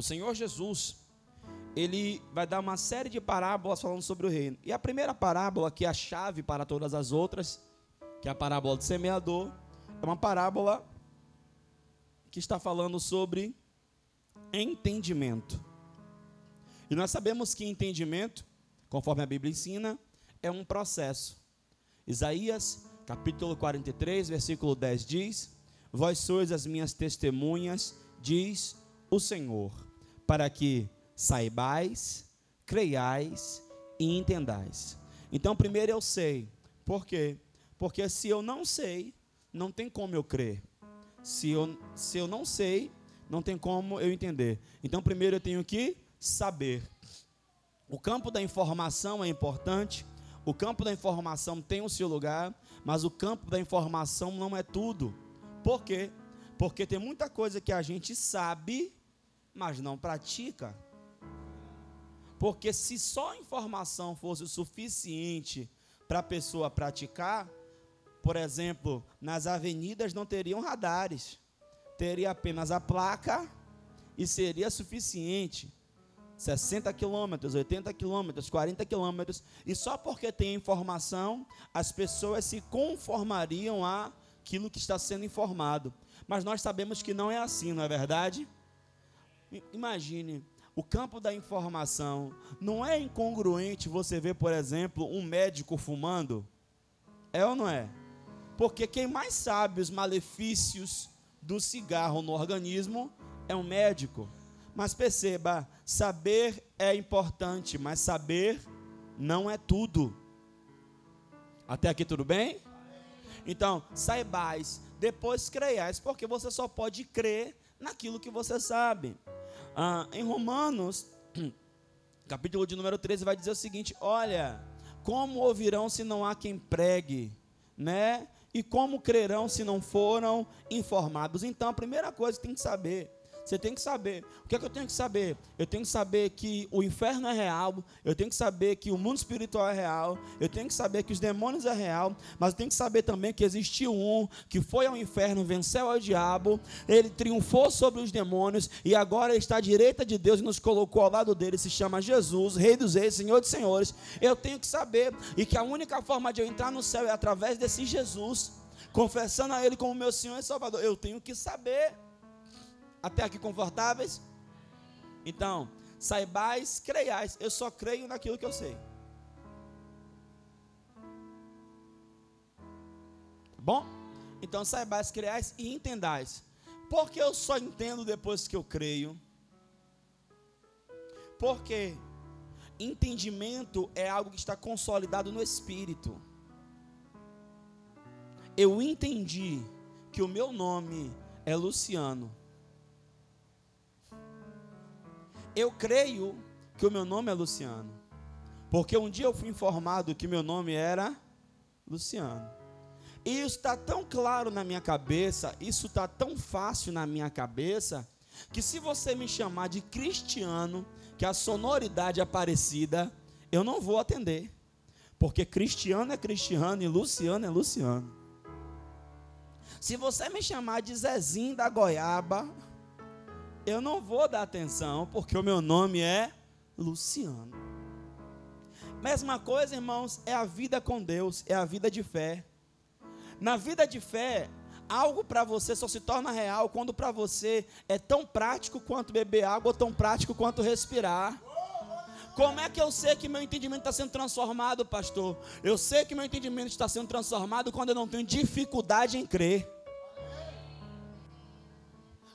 o Senhor Jesus, ele vai dar uma série de parábolas falando sobre o reino. E a primeira parábola, que é a chave para todas as outras, que é a parábola do semeador, é uma parábola que está falando sobre entendimento. E nós sabemos que entendimento, conforme a Bíblia ensina, é um processo. Isaías, capítulo 43, versículo 10 diz: Vós sois as minhas testemunhas, diz o Senhor, para que saibais, creiais e entendais. Então, primeiro eu sei. Por quê? Porque se eu não sei, não tem como eu crer. Se eu, se eu não sei, não tem como eu entender. Então, primeiro eu tenho que saber. O campo da informação é importante, o campo da informação tem o seu lugar, mas o campo da informação não é tudo. Por quê? Porque tem muita coisa que a gente sabe, mas não pratica. Porque se só informação fosse o suficiente para a pessoa praticar, por exemplo, nas avenidas não teriam radares, teria apenas a placa e seria suficiente. 60 quilômetros, 80 quilômetros, 40 quilômetros, e só porque tem informação, as pessoas se conformariam àquilo que está sendo informado. Mas nós sabemos que não é assim, não é verdade? Imagine, o campo da informação não é incongruente você ver, por exemplo, um médico fumando? É ou não é? Porque quem mais sabe os malefícios do cigarro no organismo é um médico. Mas perceba, saber é importante, mas saber não é tudo. Até aqui tudo bem? Então, saibais, depois creiais, porque você só pode crer naquilo que você sabe. Ah, em Romanos, capítulo de número 13, vai dizer o seguinte: Olha, como ouvirão se não há quem pregue, né? E como crerão se não foram informados? Então, a primeira coisa que tem que saber você tem que saber. O que é que eu tenho que saber? Eu tenho que saber que o inferno é real. Eu tenho que saber que o mundo espiritual é real. Eu tenho que saber que os demônios é real. Mas eu tenho que saber também que existiu um que foi ao inferno, venceu ao diabo. Ele triunfou sobre os demônios. E agora está à direita de Deus e nos colocou ao lado dele. Se chama Jesus, Rei dos Reis, Senhor dos Senhores. Eu tenho que saber. E que a única forma de eu entrar no céu é através desse Jesus. Confessando a Ele como meu Senhor e Salvador. Eu tenho que saber. Até aqui confortáveis? Então, saibais, creiais. Eu só creio naquilo que eu sei. Bom? Então, saibais, creiais e entendais. Porque eu só entendo depois que eu creio. Porque entendimento é algo que está consolidado no espírito. Eu entendi que o meu nome é Luciano. Eu creio que o meu nome é Luciano. Porque um dia eu fui informado que meu nome era Luciano. E isso está tão claro na minha cabeça, isso está tão fácil na minha cabeça, que se você me chamar de cristiano, que a sonoridade é parecida, eu não vou atender. Porque cristiano é cristiano e Luciano é Luciano. Se você me chamar de Zezinho da Goiaba, eu não vou dar atenção, porque o meu nome é Luciano. Mesma coisa, irmãos, é a vida com Deus, é a vida de fé. Na vida de fé, algo para você só se torna real quando para você é tão prático quanto beber água ou tão prático quanto respirar. Como é que eu sei que meu entendimento está sendo transformado, pastor? Eu sei que meu entendimento está sendo transformado quando eu não tenho dificuldade em crer.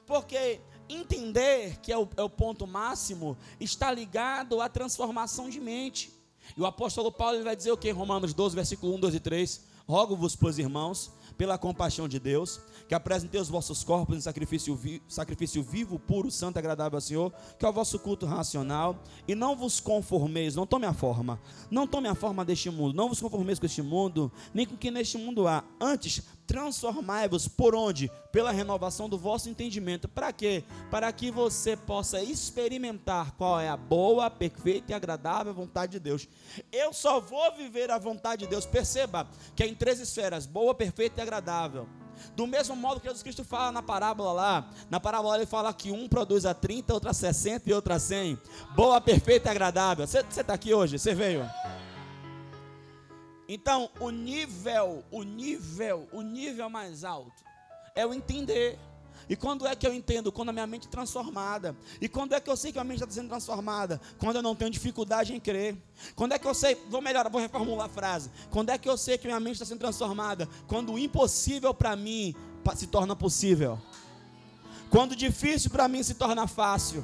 Porque Entender, que é o, é o ponto máximo, está ligado à transformação de mente. E o apóstolo Paulo vai dizer o que em Romanos 12, versículo 1, 2 e 3? Rogo-vos, pois, irmãos, pela compaixão de Deus, que apresentei os vossos corpos em sacrifício, vi sacrifício vivo, puro, santo agradável ao Senhor, que é o vosso culto racional, e não vos conformeis, não tome a forma, não tome a forma deste mundo, não vos conformeis com este mundo, nem com o que neste mundo há, antes transformai-vos por onde? Pela renovação do vosso entendimento. Para quê? Para que você possa experimentar qual é a boa, perfeita e agradável vontade de Deus. Eu só vou viver a vontade de Deus. Perceba que é em três esferas: boa, perfeita e agradável. Do mesmo modo que Jesus Cristo fala na parábola lá, na parábola ele fala que um produz a 30, outra a 60 e outra a 100. Boa, perfeita e agradável. Você está aqui hoje? Você veio? Então, o nível, o nível, o nível mais alto é o entender. E quando é que eu entendo? Quando a minha mente é transformada. E quando é que eu sei que a minha mente está sendo transformada? Quando eu não tenho dificuldade em crer. Quando é que eu sei? Vou melhorar, vou reformular a frase. Quando é que eu sei que minha mente está sendo transformada? Quando o impossível para mim se torna possível. Quando o difícil para mim se torna fácil.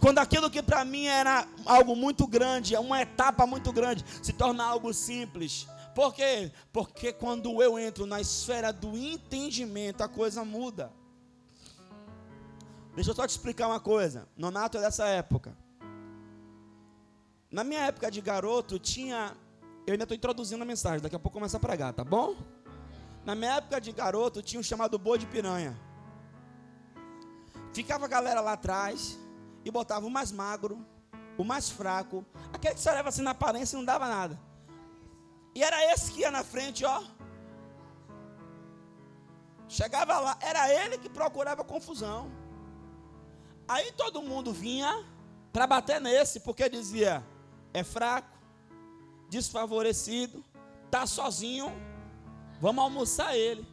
Quando aquilo que para mim era algo muito grande, uma etapa muito grande, se torna algo simples. Por quê? Porque quando eu entro na esfera do entendimento, a coisa muda. Deixa eu só te explicar uma coisa. Nonato é dessa época. Na minha época de garoto, tinha. Eu ainda estou introduzindo a mensagem, daqui a pouco começa a pregar, tá bom? Na minha época de garoto, tinha um chamado boi de piranha. Ficava a galera lá atrás e botava o mais magro, o mais fraco, aquele que só leva assim na aparência e não dava nada. E era esse que ia na frente, ó. Chegava lá, era ele que procurava confusão. Aí todo mundo vinha para bater nesse, porque dizia: é fraco, desfavorecido, tá sozinho, vamos almoçar ele.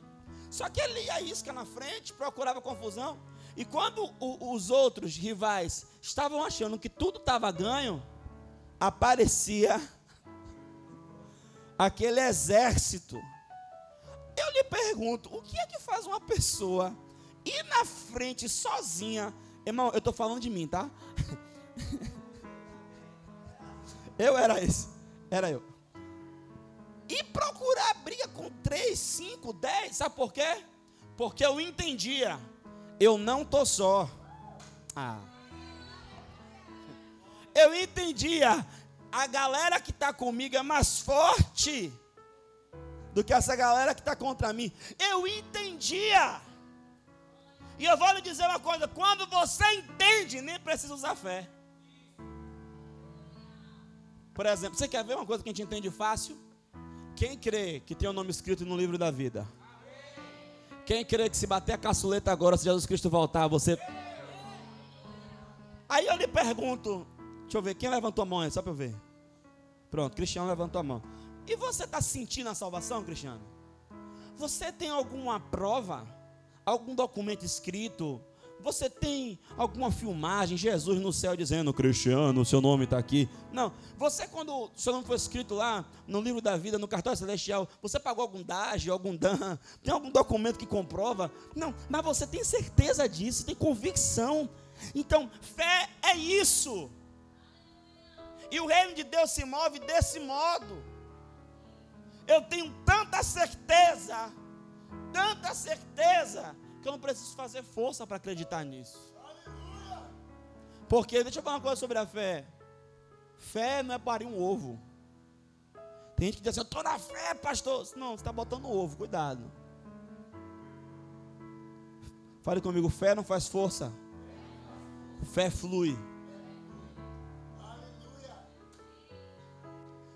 Só que ele ia isca na frente, procurava confusão. E quando o, os outros rivais estavam achando que tudo estava ganho, aparecia aquele exército. Eu lhe pergunto: o que é que faz uma pessoa ir na frente sozinha Irmão, eu estou falando de mim, tá? eu era esse. Era eu. E procurar briga com 3, 5, 10, sabe por quê? Porque eu entendia, eu não tô só. Ah. Eu entendia, a galera que está comigo é mais forte do que essa galera que está contra mim. Eu entendia. E eu vou lhe dizer uma coisa: quando você entende, nem precisa usar fé. Por exemplo, você quer ver uma coisa que a gente entende fácil? Quem crê que tem o um nome escrito no livro da vida? Quem crê que se bater a caçuleta agora, se Jesus Cristo voltar, você. Aí eu lhe pergunto, deixa eu ver, quem levantou a mão aí, só para eu ver. Pronto, Cristiano levantou a mão. E você está sentindo a salvação, Cristiano? Você tem alguma prova? algum documento escrito, você tem alguma filmagem, Jesus no céu dizendo, Cristiano, seu nome está aqui. Não, você quando o seu nome foi escrito lá no livro da vida, no cartório celestial, você pagou algum dágio, algum dan, tem algum documento que comprova? Não, mas você tem certeza disso, tem convicção. Então, fé é isso. E o reino de Deus se move desse modo. Eu tenho tanta certeza tanta certeza que eu não preciso fazer força para acreditar nisso. Porque, deixa eu falar uma coisa sobre a fé. Fé não é parir um ovo. Tem gente que diz assim, eu estou na fé, pastor. Não, você está botando ovo, cuidado. Fale comigo, fé não faz força. Fé flui.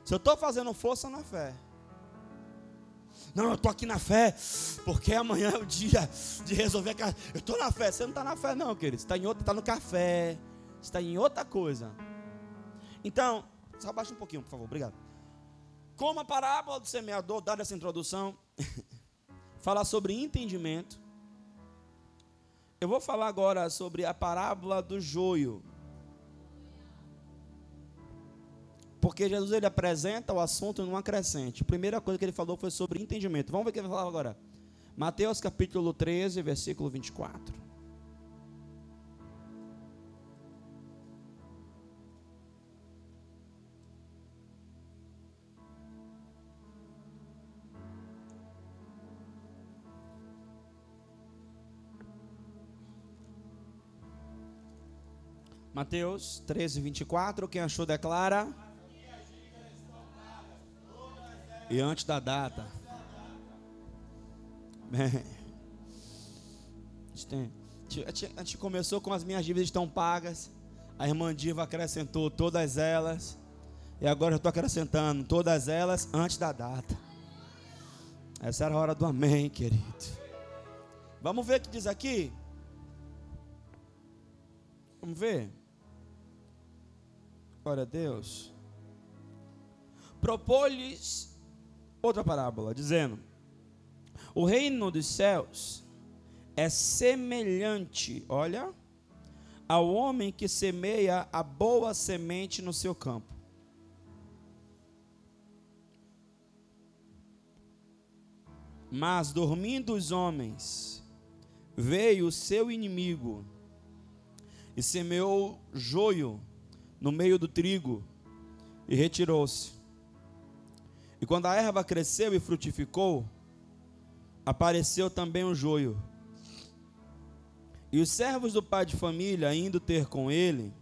Se eu estou fazendo força na fé, não, eu estou aqui na fé, porque amanhã é o dia de resolver aquela. Eu estou na fé. Você não está na fé, não, querido. Você está em outra, está no café. Está em outra coisa. Então, só abaixa um pouquinho, por favor. Obrigado. Como a parábola do semeador, dada essa introdução, fala sobre entendimento. Eu vou falar agora sobre a parábola do joio. Porque Jesus ele apresenta o assunto numa crescente. A primeira coisa que ele falou foi sobre entendimento. Vamos ver o que ele falar agora. Mateus capítulo 13, versículo 24. Mateus 13, 24. Quem achou, declara. E antes da data. A gente começou com as minhas dívidas estão pagas. A irmã Diva acrescentou todas elas. E agora eu estou acrescentando todas elas antes da data. Essa era a hora do amém, querido. Vamos ver o que diz aqui? Vamos ver. Glória a Deus. Propôs-lhes outra parábola, dizendo: O reino dos céus é semelhante, olha, ao homem que semeia a boa semente no seu campo. Mas dormindo os homens, veio o seu inimigo e semeou joio no meio do trigo e retirou-se. E quando a erva cresceu e frutificou, apareceu também o joio. E os servos do pai de família, indo ter com ele,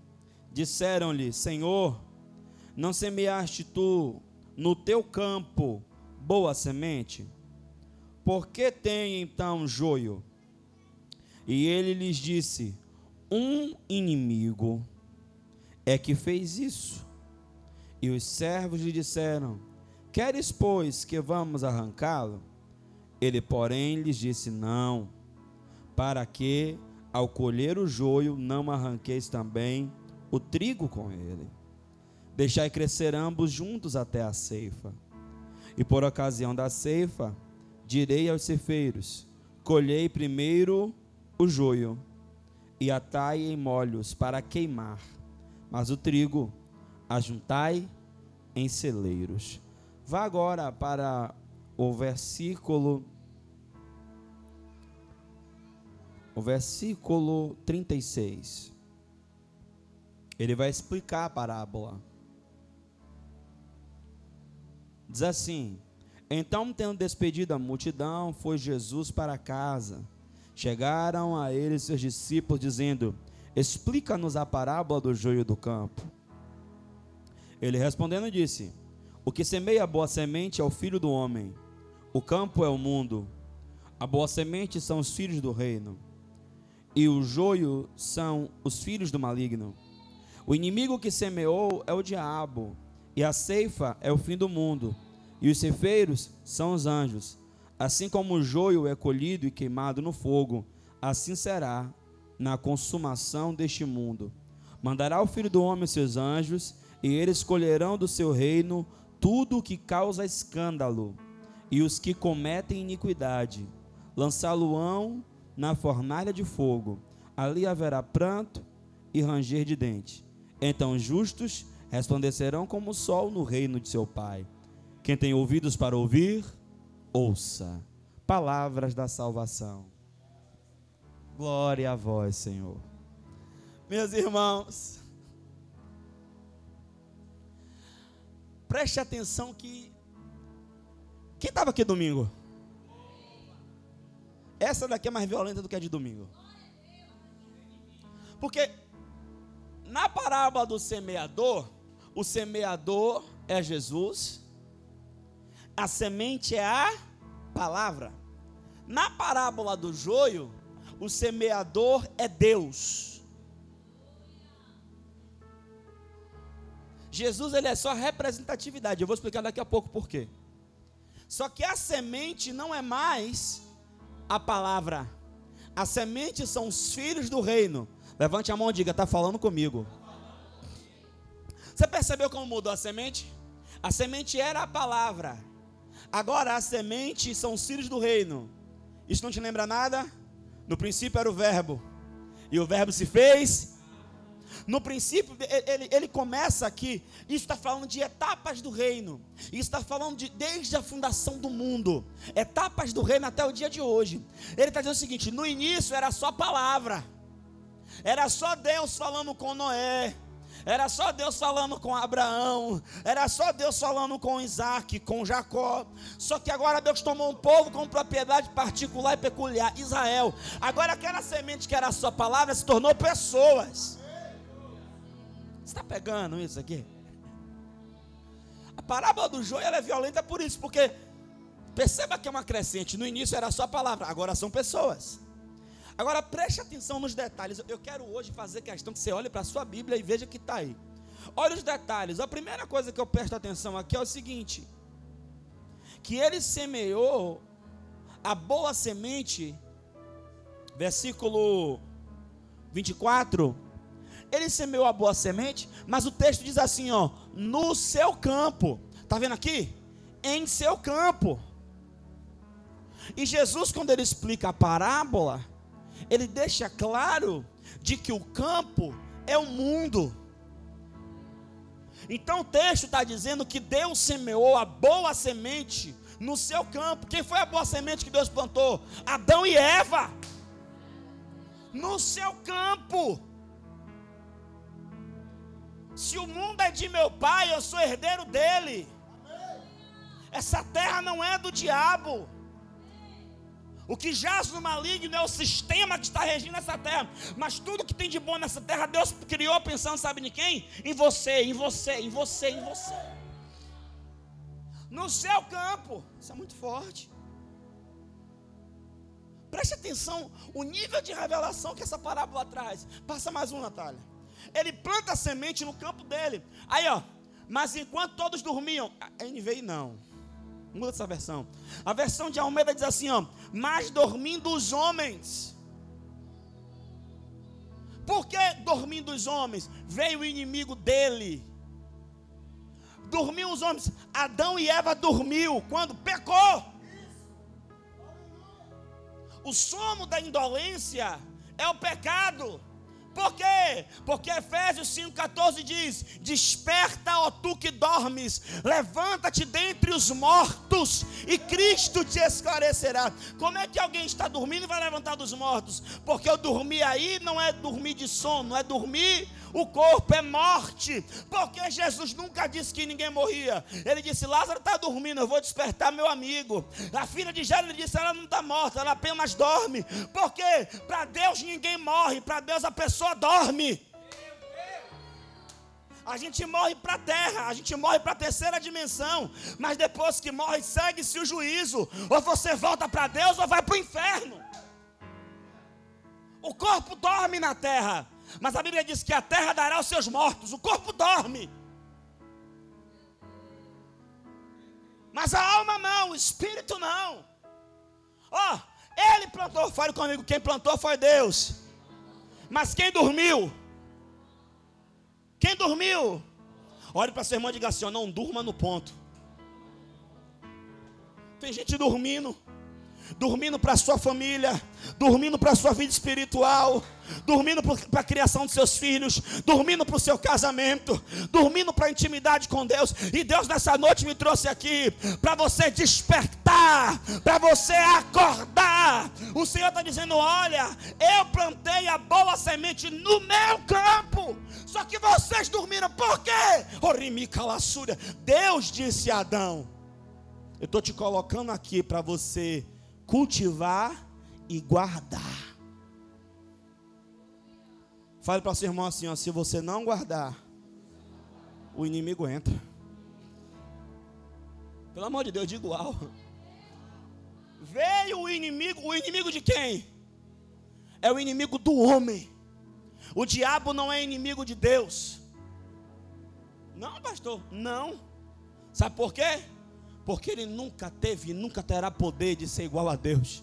disseram-lhe: Senhor, não semeaste tu no teu campo boa semente? Por que tem então joio? E ele lhes disse: Um inimigo é que fez isso. E os servos lhe disseram: Queres, pois, que vamos arrancá-lo? Ele, porém, lhes disse: Não, para que, ao colher o joio, não arranqueis também o trigo com ele. Deixai crescer ambos juntos até a ceifa. E por ocasião da ceifa, direi aos cefeiros: colhei primeiro o joio e atai em molhos para queimar, mas o trigo ajuntai em celeiros. Vá agora para o versículo o versículo 36. Ele vai explicar a parábola. Diz assim: então, tendo despedido a multidão, foi Jesus para casa. Chegaram a ele seus discípulos, dizendo: Explica-nos a parábola do joio do campo. Ele respondendo disse: O que semeia a boa semente é o filho do homem. O campo é o mundo. A boa semente são os filhos do reino. E o joio são os filhos do maligno. O inimigo que semeou é o diabo. E a ceifa é o fim do mundo. E os cefeiros são os anjos. Assim como o joio é colhido e queimado no fogo, assim será na consumação deste mundo. Mandará o Filho do Homem seus anjos, e eles colherão do seu reino tudo o que causa escândalo, e os que cometem iniquidade. Lançá-lo-ão na fornalha de fogo. Ali haverá pranto e ranger de dente. Então os justos resplandecerão como o sol no reino de seu Pai. Quem tem ouvidos para ouvir, ouça. Palavras da salvação. Glória a vós, Senhor. Meus irmãos, preste atenção que. Quem estava aqui domingo? Essa daqui é mais violenta do que a de domingo. Porque na parábola do semeador, o semeador é Jesus a semente é a palavra. Na parábola do joio, o semeador é Deus. Jesus ele é só representatividade. Eu vou explicar daqui a pouco por quê. Só que a semente não é mais a palavra. A semente são os filhos do reino. Levante a mão e diga: está falando comigo. Você percebeu como mudou a semente? A semente era a palavra. Agora a semente são os filhos do reino. Isso não te lembra nada? No princípio era o verbo. E o verbo se fez. No princípio, ele, ele começa aqui. Isso está falando de etapas do reino. Isso está falando de desde a fundação do mundo. Etapas do reino até o dia de hoje. Ele está dizendo o seguinte: no início era só palavra. Era só Deus falando com Noé. Era só Deus falando com Abraão, era só Deus falando com Isaac, com Jacó. Só que agora Deus tomou um povo com propriedade particular e peculiar, Israel. Agora aquela semente que era a sua palavra se tornou pessoas. Está pegando isso aqui? A parábola do joio é violenta por isso, porque perceba que é uma crescente. No início era só palavra, agora são pessoas. Agora preste atenção nos detalhes. Eu quero hoje fazer questão que você olhe para a sua Bíblia e veja que está aí. Olha os detalhes. A primeira coisa que eu presto atenção aqui é o seguinte: que ele semeou a boa semente versículo 24, ele semeou a boa semente, mas o texto diz assim, ó, no seu campo. Tá vendo aqui? Em seu campo. E Jesus, quando ele explica a parábola, ele deixa claro de que o campo é o mundo. Então o texto está dizendo que Deus semeou a boa semente no seu campo. Quem foi a boa semente que Deus plantou? Adão e Eva. No seu campo. Se o mundo é de meu pai, eu sou herdeiro dele. Essa terra não é do diabo. O que jaz no maligno é o sistema que está regindo essa terra. Mas tudo que tem de bom nessa terra, Deus criou pensando, sabe de quem? Em você, em você, em você, em você. No seu campo. Isso é muito forte. Preste atenção o nível de revelação que essa parábola traz. Passa mais um, Natália. Ele planta a semente no campo dele. Aí, ó. Mas enquanto todos dormiam, a NVI não. Muda essa versão. A versão de Almeida diz assim: ó, mas dormindo os homens. Por que dormindo os homens? Veio o inimigo dele. Dormiu os homens. Adão e Eva dormiu quando pecou. O sono da indolência é o pecado. Por quê? Porque Efésios 5,14 diz: Desperta, ó tu que dormes, levanta-te dentre os mortos, e Cristo te esclarecerá. Como é que alguém está dormindo e vai levantar dos mortos? Porque eu dormir aí não é dormir de sono, é dormir o corpo é morte, porque Jesus nunca disse que ninguém morria. Ele disse: Lázaro está dormindo, eu vou despertar meu amigo. A filha de Jairo disse: Ela não está morta, ela apenas dorme. Porque para Deus ninguém morre, para Deus a pessoa dorme. A gente morre para a terra, a gente morre para a terceira dimensão, mas depois que morre, segue-se o juízo. Ou você volta para Deus ou vai para o inferno. O corpo dorme na terra, mas a Bíblia diz que a terra dará os seus mortos, o corpo dorme. Mas a alma não, o espírito não. Ó, oh, ele plantou, fale comigo, quem plantou foi Deus. Mas quem dormiu? Quem dormiu? Olhe para sua irmã e diga assim: não durma no ponto. Tem gente dormindo dormindo para sua família, dormindo para sua vida espiritual, dormindo para a criação dos seus filhos, dormindo para o seu casamento, dormindo para a intimidade com Deus. E Deus nessa noite me trouxe aqui para você despertar, para você acordar. O Senhor está dizendo: Olha, eu plantei a boa semente no meu campo, só que vocês dormiram, por quê? Deus disse a Adão: Eu estou te colocando aqui para você cultivar e guardar. Fale para seu irmão assim: ó, se você não guardar, o inimigo entra. Pelo amor de Deus, diga igual. Veio o inimigo, o inimigo de quem? É o inimigo do homem. O diabo não é inimigo de Deus. Não, pastor, não. Sabe por quê? Porque ele nunca teve e nunca terá poder de ser igual a Deus.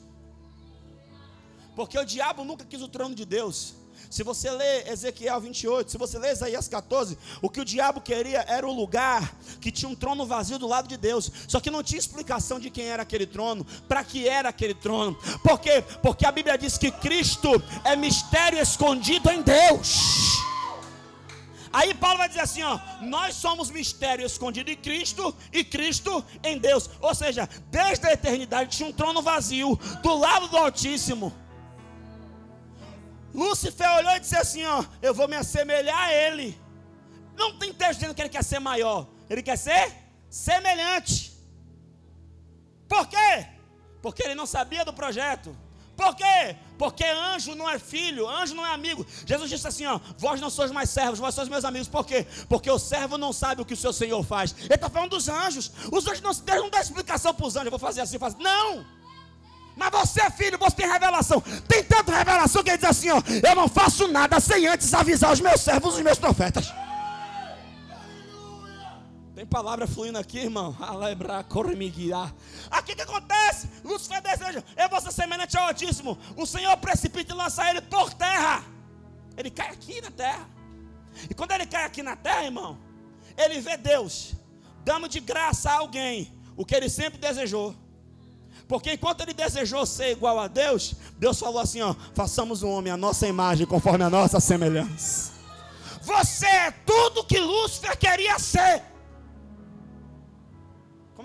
Porque o diabo nunca quis o trono de Deus. Se você lê Ezequiel 28, se você lê Isaías 14, o que o diabo queria era o lugar que tinha um trono vazio do lado de Deus. Só que não tinha explicação de quem era aquele trono, para que era aquele trono. Por quê? Porque a Bíblia diz que Cristo é mistério escondido em Deus. Aí Paulo vai dizer assim: ó, nós somos mistério escondido em Cristo e Cristo em Deus. Ou seja, desde a eternidade tinha um trono vazio do lado do Altíssimo. Lúcifer olhou e disse assim: ó, eu vou me assemelhar a ele. Não tem texto dizendo que ele quer ser maior, ele quer ser semelhante. Por quê? Porque ele não sabia do projeto. Por quê? Porque anjo não é filho, anjo não é amigo. Jesus disse assim: ó, vós não sois mais servos, vós sois meus amigos. Por quê? Porque o servo não sabe o que o seu Senhor faz. Ele está falando dos anjos. Os anjos não, Deus não dá explicação para os anjos. Eu vou fazer assim, fazer. Não! Mas você, filho, você tem revelação. Tem tanta revelação que ele diz assim: ó, eu não faço nada sem antes avisar os meus servos, os meus profetas. Tem palavra fluindo aqui, irmão. Aqui que acontece? Lúcifer deseja. É você semelhante ao Altíssimo. O Senhor precipita e lança ele por terra. Ele cai aqui na terra. E quando ele cai aqui na terra, irmão, ele vê Deus dando de graça a alguém o que ele sempre desejou. Porque enquanto ele desejou ser igual a Deus, Deus falou assim: ó, façamos um homem a nossa imagem, conforme a nossa semelhança. Você é tudo que Lúcifer queria ser.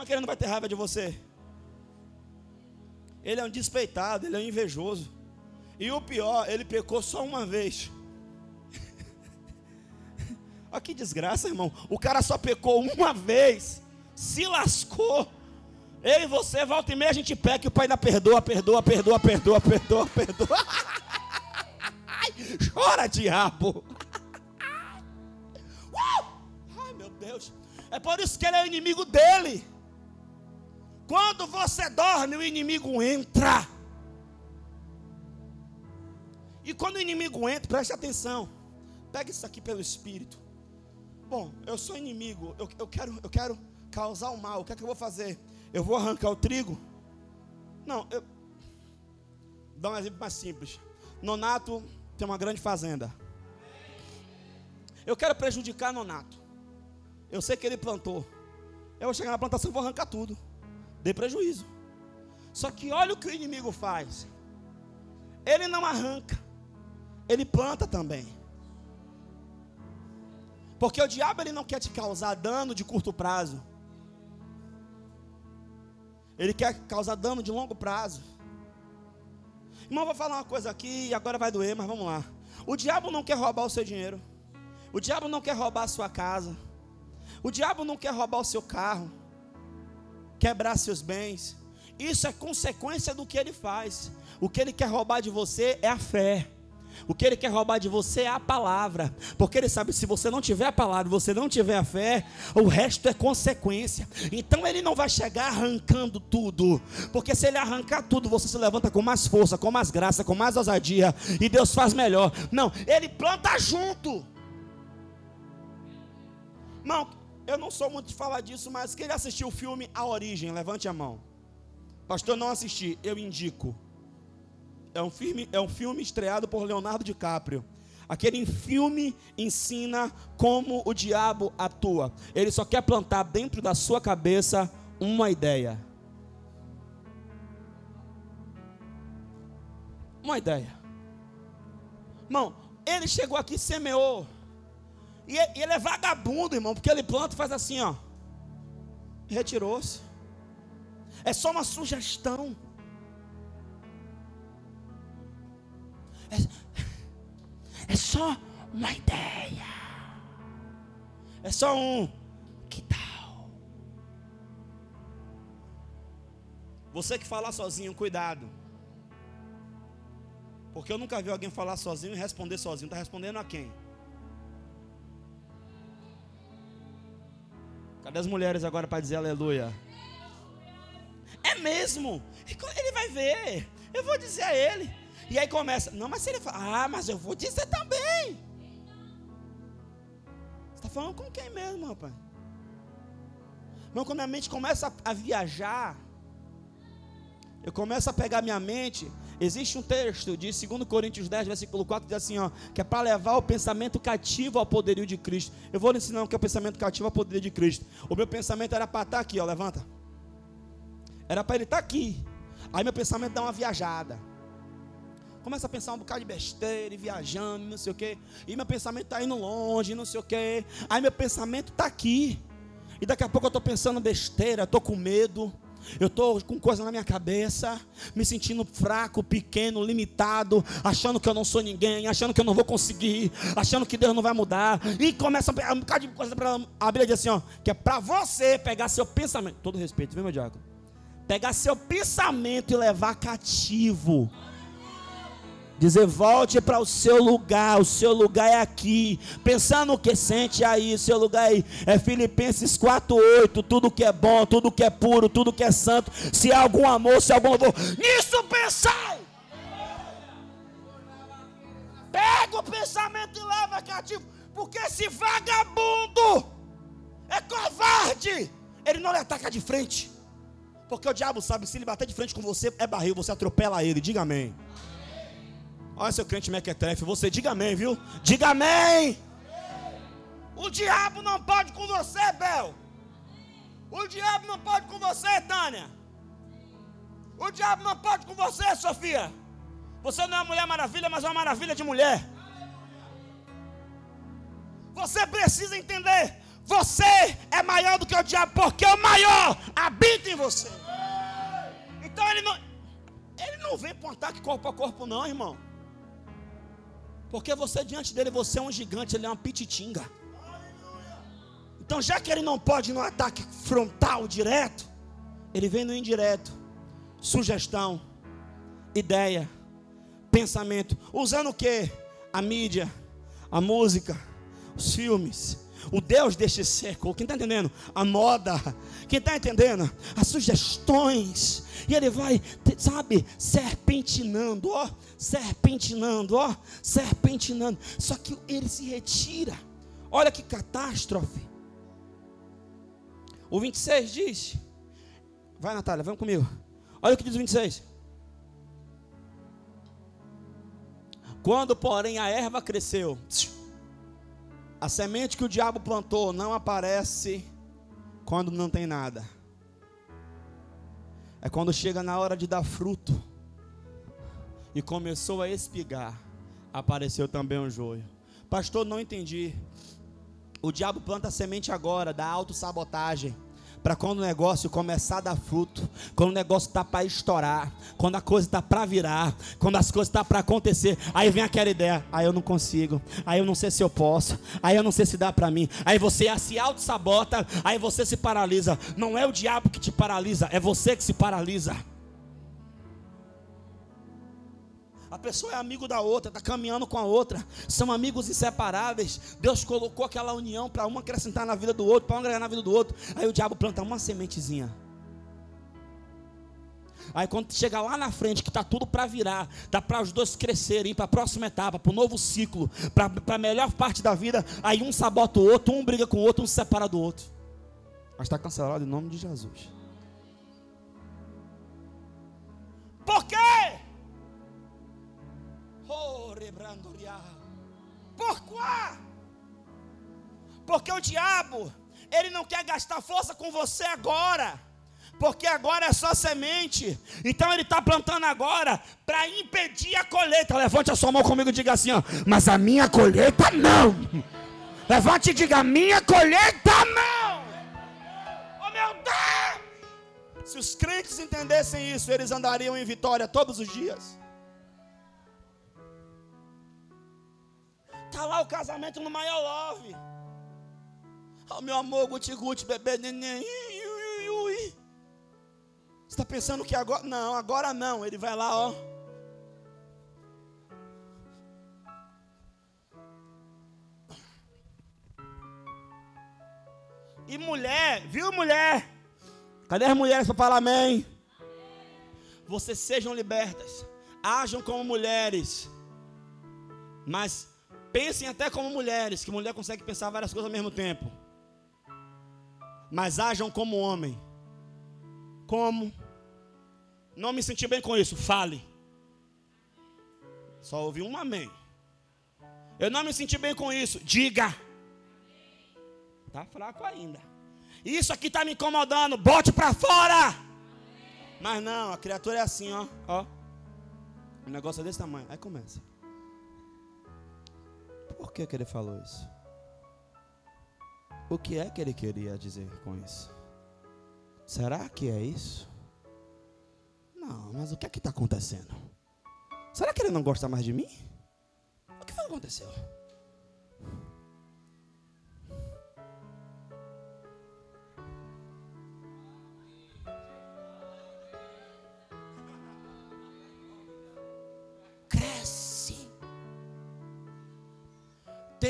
É que ele não vai ter raiva de você? Ele é um despeitado, ele é um invejoso. E o pior, ele pecou só uma vez. Olha que desgraça, irmão. O cara só pecou uma vez, se lascou. Eu e você, volta e meia, a gente peca e o pai ainda perdoa, perdoa, perdoa, perdoa, perdoa, perdoa. Chora, diabo. Uh! Ai, meu Deus. É por isso que ele é o inimigo dele. Quando você dorme, o inimigo entra. E quando o inimigo entra, preste atenção. Pega isso aqui pelo Espírito. Bom, eu sou inimigo, eu, eu, quero, eu quero causar o mal. O que é que eu vou fazer? Eu vou arrancar o trigo? Não, eu. Dá um exemplo mais simples. Nonato tem uma grande fazenda. Eu quero prejudicar Nonato. Eu sei que ele plantou. Eu vou chegar na plantação e vou arrancar tudo dê prejuízo. Só que olha o que o inimigo faz. Ele não arranca, ele planta também. Porque o diabo ele não quer te causar dano de curto prazo. Ele quer causar dano de longo prazo. Irmão, vou falar uma coisa aqui e agora vai doer, mas vamos lá. O diabo não quer roubar o seu dinheiro. O diabo não quer roubar a sua casa. O diabo não quer roubar o seu carro quebrar seus bens. Isso é consequência do que ele faz. O que ele quer roubar de você é a fé. O que ele quer roubar de você é a palavra, porque ele sabe se você não tiver a palavra, você não tiver a fé, o resto é consequência. Então ele não vai chegar arrancando tudo, porque se ele arrancar tudo, você se levanta com mais força, com mais graça, com mais ousadia, e Deus faz melhor. Não, ele planta junto. Irmão, eu não sou muito de falar disso, mas quem assistiu o filme A Origem? Levante a mão. Pastor, não assisti, eu indico. É um filme, é um filme estreado por Leonardo DiCaprio. Aquele filme ensina como o diabo atua. Ele só quer plantar dentro da sua cabeça uma ideia. Uma ideia. Irmão, ele chegou aqui semeou. E ele é vagabundo, irmão, porque ele planta e faz assim, ó. Retirou-se. É só uma sugestão. É, é só uma ideia. É só um que tal? Você que falar sozinho, cuidado. Porque eu nunca vi alguém falar sozinho e responder sozinho. Está respondendo a quem? Cadê as mulheres agora para dizer aleluia? É mesmo. Ele vai ver. Eu vou dizer a ele. E aí começa. Não, mas se ele fala, ah, mas eu vou dizer também. Você está falando com quem mesmo, rapaz? Irmão, quando a mente começa a viajar, eu começo a pegar minha mente Existe um texto de 2 Coríntios 10, versículo 4, que diz assim: ó, que é para levar o pensamento cativo ao poderio de Cristo. Eu vou lhe ensinar o que é o pensamento cativo ao poderio de Cristo. O meu pensamento era para estar tá aqui, ó, levanta. Era para ele estar tá aqui. Aí meu pensamento dá uma viajada. Começa a pensar um bocado de besteira, e viajando, não sei o quê. E meu pensamento está indo longe, não sei o quê. Aí meu pensamento está aqui. E daqui a pouco eu estou pensando besteira, estou com medo. Eu estou com coisa na minha cabeça, me sentindo fraco, pequeno, limitado, achando que eu não sou ninguém, achando que eu não vou conseguir, achando que Deus não vai mudar. E começa a um bocado de coisa para a Bíblia diz assim: ó, que é para você pegar seu pensamento, todo respeito, viu, meu diácono? Pegar seu pensamento e levar cativo Dizer, volte para o seu lugar, o seu lugar é aqui. Pensando o que sente aí, o seu lugar aí. É Filipenses 4,8. Tudo que é bom, tudo que é puro, tudo que é santo. Se há algum amor, se há algum louvor, nisso pensai. Pega o pensamento e leva cativo. Porque esse vagabundo é covarde. ele não lhe ataca de frente. Porque o diabo sabe, se ele bater de frente com você, é barril, você atropela ele. Diga amém. Olha seu crente mequetrefe, você diga amém, viu? Diga amém. O diabo não pode com você, Bel. O diabo não pode com você, Tânia. O diabo não pode com você, Sofia. Você não é uma mulher maravilha, mas é uma maravilha de mulher. Você precisa entender. Você é maior do que o diabo, porque o maior habita em você. Então ele não, ele não vem um ataque corpo a corpo, não, irmão. Porque você diante dele, você é um gigante, ele é uma pititinga. Então, já que ele não pode no ataque frontal, direto, ele vem no indireto. Sugestão, ideia, pensamento. Usando o que? A mídia, a música, os filmes, o Deus deste século. Quem está entendendo? A moda. Quem está entendendo? As sugestões. E ele vai, sabe, serpentinando, ó, serpentinando, ó, serpentinando. Só que ele se retira. Olha que catástrofe. O 26 diz: Vai, Natália, vamos comigo. Olha o que diz o 26. Quando, porém, a erva cresceu, a semente que o diabo plantou não aparece quando não tem nada. É quando chega na hora de dar fruto e começou a espigar, apareceu também um joio. Pastor, não entendi. O diabo planta a semente agora da autossabotagem para quando o negócio começar a dar fruto, quando o negócio está para estourar, quando a coisa está para virar, quando as coisas estão tá para acontecer, aí vem aquela ideia, aí eu não consigo, aí eu não sei se eu posso, aí eu não sei se dá para mim, aí você se auto-sabota, aí você se paralisa, não é o diabo que te paralisa, é você que se paralisa. A pessoa é amigo da outra, está caminhando com a outra, são amigos inseparáveis. Deus colocou aquela união para um acrescentar na vida do outro, para um agregar na vida do outro. Aí o diabo planta uma sementezinha. Aí quando chega lá na frente, que está tudo para virar, dá para os dois crescerem, para a próxima etapa, para o novo ciclo, para a melhor parte da vida, aí um sabota o outro, um briga com o outro, um se separa do outro. Mas está cancelado em nome de Jesus. Por quê? Por quê? Porque o diabo, ele não quer gastar força com você agora. Porque agora é só semente. Então ele está plantando agora para impedir a colheita. Levante a sua mão comigo e diga assim: ó, mas a minha colheita não. Levante e diga: minha colheita não. Oh meu Deus! Se os crentes entendessem isso, eles andariam em vitória todos os dias. Está lá o casamento no maior love. Oh, meu amor, guti-guti, bebê, neném. Você está pensando que agora. Não, agora não. Ele vai lá, ó. E mulher, viu mulher? Cadê as mulheres para falar amém? Vocês sejam libertas, ajam como mulheres, mas Pensem até como mulheres, que mulher consegue pensar várias coisas ao mesmo tempo. Mas ajam como homem. Como? Não me senti bem com isso. Fale. Só ouvi um amém. Eu não me senti bem com isso. Diga. Tá fraco ainda. Isso aqui está me incomodando. Bote para fora. Mas não, a criatura é assim, ó. ó. O negócio é desse tamanho. Aí começa. Por que, que ele falou isso? O que é que ele queria dizer com isso? Será que é isso? Não, mas o que é que está acontecendo? Será que ele não gosta mais de mim? O que foi que aconteceu?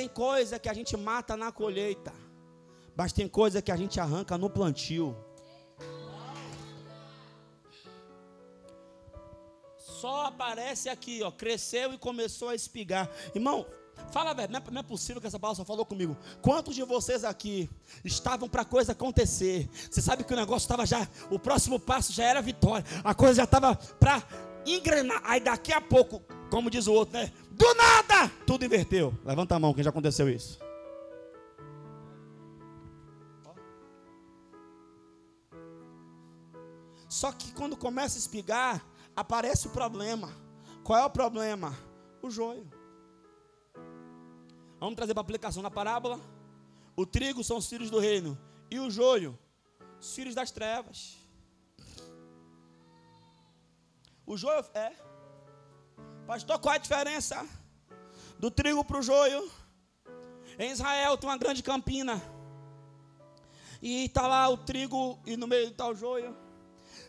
Tem coisa que a gente mata na colheita, mas tem coisa que a gente arranca no plantio. Só aparece aqui, ó, cresceu e começou a espigar. Irmão, Fala, velho, não é possível que essa palavra só falou comigo. Quantos de vocês aqui estavam para a coisa acontecer? Você sabe que o negócio estava já, o próximo passo já era vitória, a coisa já estava para engrenar. Aí daqui a pouco, como diz o outro, né? Do nada, tudo inverteu. Levanta a mão, quem já aconteceu isso? Só que quando começa a espigar, aparece o problema. Qual é o problema? O joio. Vamos trazer para aplicação na parábola. O trigo são os filhos do reino. E o joio, os filhos das trevas. O joio é. Pastor, qual é a diferença do trigo para o joio? Em Israel tem uma grande campina. E está lá o trigo e no meio está o joio.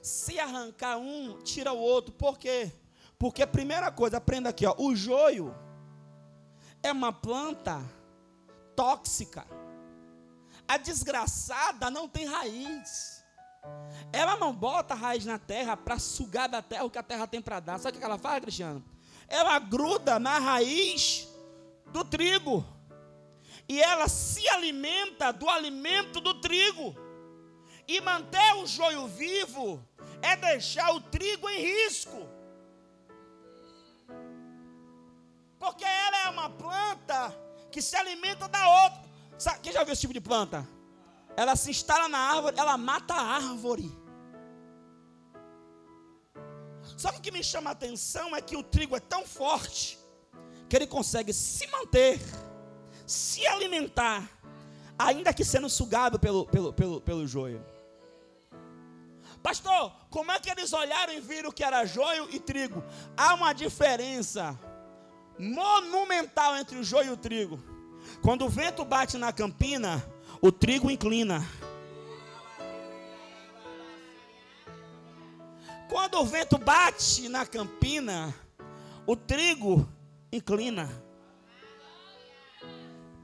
Se arrancar um, tira o outro. Por quê? Porque a primeira coisa, aprenda aqui, ó, o joio é uma planta tóxica. A desgraçada não tem raiz. Ela não bota raiz na terra para sugar da terra o que a terra tem para dar. Sabe o que ela faz, Cristiano? Ela gruda na raiz do trigo. E ela se alimenta do alimento do trigo. E manter o joio vivo é deixar o trigo em risco. Porque ela é uma planta que se alimenta da outra. Sabe, quem já viu esse tipo de planta? Ela se instala na árvore, ela mata a árvore. Sabe o que me chama a atenção é que o trigo é tão forte que ele consegue se manter, se alimentar, ainda que sendo sugado pelo, pelo, pelo, pelo joio. Pastor, como é que eles olharam e viram que era joio e trigo? Há uma diferença monumental entre o joio e o trigo. Quando o vento bate na campina, o trigo inclina. Quando o vento bate na campina, o trigo inclina.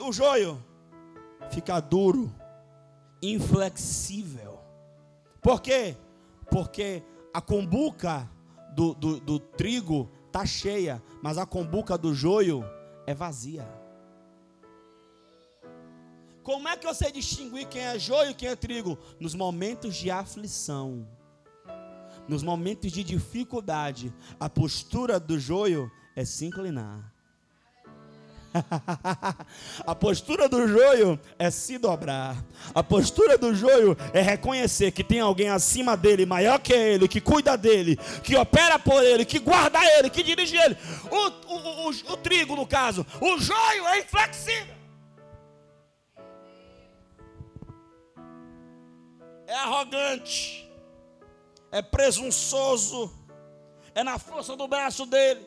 O joio fica duro, inflexível. Por quê? Porque a combuca do, do, do trigo está cheia, mas a combuca do joio é vazia. Como é que eu sei distinguir quem é joio e quem é trigo? Nos momentos de aflição, nos momentos de dificuldade, a postura do joio é se inclinar. a postura do joio é se dobrar. A postura do joio é reconhecer que tem alguém acima dele, maior que ele, que cuida dele, que opera por ele, que guarda ele, que dirige ele. O, o, o, o trigo, no caso, o joio é inflexível. É arrogante, é presunçoso, é na força do braço dele.